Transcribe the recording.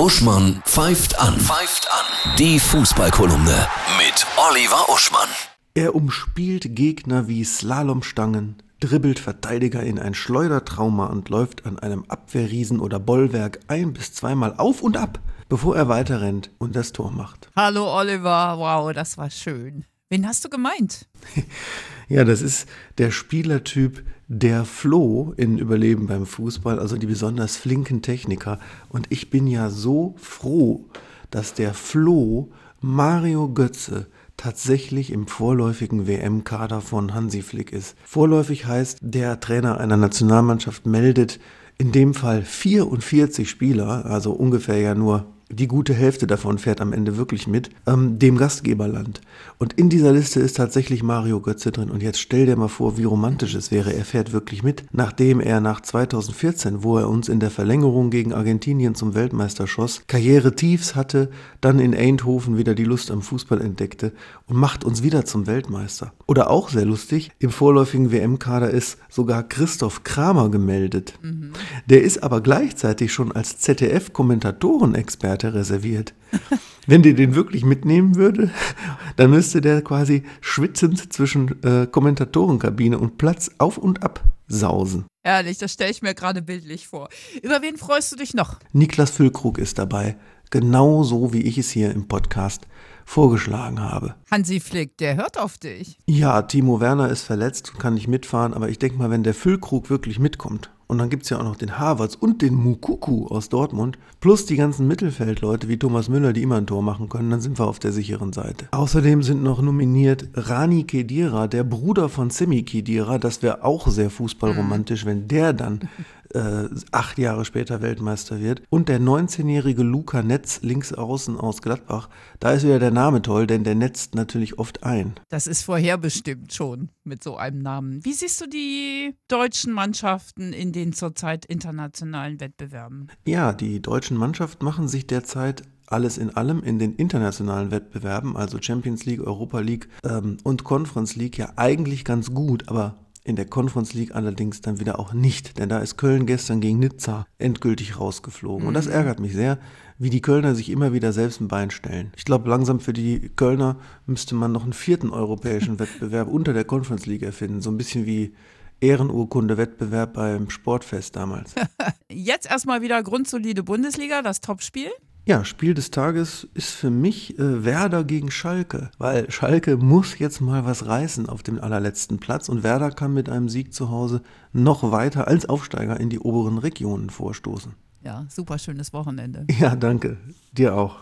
Uschmann pfeift an. Pfeift an. Die Fußballkolumne mit Oliver Uschmann. Er umspielt Gegner wie Slalomstangen, dribbelt Verteidiger in ein Schleudertrauma und läuft an einem Abwehrriesen oder Bollwerk ein bis zweimal auf und ab, bevor er weiterrennt und das Tor macht. Hallo Oliver, wow, das war schön. Wen hast du gemeint? Ja, das ist der Spielertyp der Flo in Überleben beim Fußball, also die besonders flinken Techniker. Und ich bin ja so froh, dass der Flo Mario Götze tatsächlich im vorläufigen WM-Kader von Hansi Flick ist. Vorläufig heißt, der Trainer einer Nationalmannschaft meldet in dem Fall 44 Spieler, also ungefähr ja nur die gute Hälfte davon fährt am Ende wirklich mit, ähm, dem Gastgeberland. Und in dieser Liste ist tatsächlich Mario Götze drin. Und jetzt stell dir mal vor, wie romantisch es wäre. Er fährt wirklich mit, nachdem er nach 2014, wo er uns in der Verlängerung gegen Argentinien zum Weltmeister schoss, Karriere-Tiefs hatte, dann in Eindhoven wieder die Lust am Fußball entdeckte und macht uns wieder zum Weltmeister. Oder auch sehr lustig, im vorläufigen WM-Kader ist sogar Christoph Kramer gemeldet. Mhm. Der ist aber gleichzeitig schon als ZDF-Kommentatorenexperte Seite reserviert. Wenn der den wirklich mitnehmen würde, dann müsste der quasi schwitzend zwischen äh, Kommentatorenkabine und Platz auf und ab sausen. Ehrlich, das stelle ich mir gerade bildlich vor. Über wen freust du dich noch? Niklas Füllkrug ist dabei. Genauso wie ich es hier im Podcast vorgeschlagen habe. Hansi Flick, der hört auf dich. Ja, Timo Werner ist verletzt und kann nicht mitfahren, aber ich denke mal, wenn der Füllkrug wirklich mitkommt, und dann gibt es ja auch noch den Havertz und den Mukuku aus Dortmund, plus die ganzen Mittelfeldleute wie Thomas Müller, die immer ein Tor machen können, dann sind wir auf der sicheren Seite. Außerdem sind noch nominiert Rani Kedira, der Bruder von Semi Kedira, das wäre auch sehr fußballromantisch, wenn der dann äh, acht Jahre später Weltmeister wird. Und der 19-jährige Luca Netz links außen aus Gladbach. Da ist wieder der Name toll, denn der netzt natürlich oft ein. Das ist vorherbestimmt schon mit so einem Namen. Wie siehst du die deutschen Mannschaften in den zurzeit internationalen Wettbewerben? Ja, die deutschen Mannschaften machen sich derzeit alles in allem in den internationalen Wettbewerben, also Champions League, Europa League ähm, und Conference League, ja eigentlich ganz gut, aber in der Conference League allerdings dann wieder auch nicht, denn da ist Köln gestern gegen Nizza endgültig rausgeflogen. Mhm. Und das mhm. ärgert mich sehr, wie die Kölner sich immer wieder selbst ein Bein stellen. Ich glaube, langsam für die Kölner müsste man noch einen vierten europäischen Wettbewerb unter der Conference League erfinden. So ein bisschen wie Ehrenurkunde-Wettbewerb beim Sportfest damals. Jetzt erstmal wieder grundsolide Bundesliga, das Topspiel. Ja, Spiel des Tages ist für mich äh, Werder gegen Schalke, weil Schalke muss jetzt mal was reißen auf dem allerletzten Platz und Werder kann mit einem Sieg zu Hause noch weiter als Aufsteiger in die oberen Regionen vorstoßen. Ja, super schönes Wochenende. Ja, danke. Dir auch.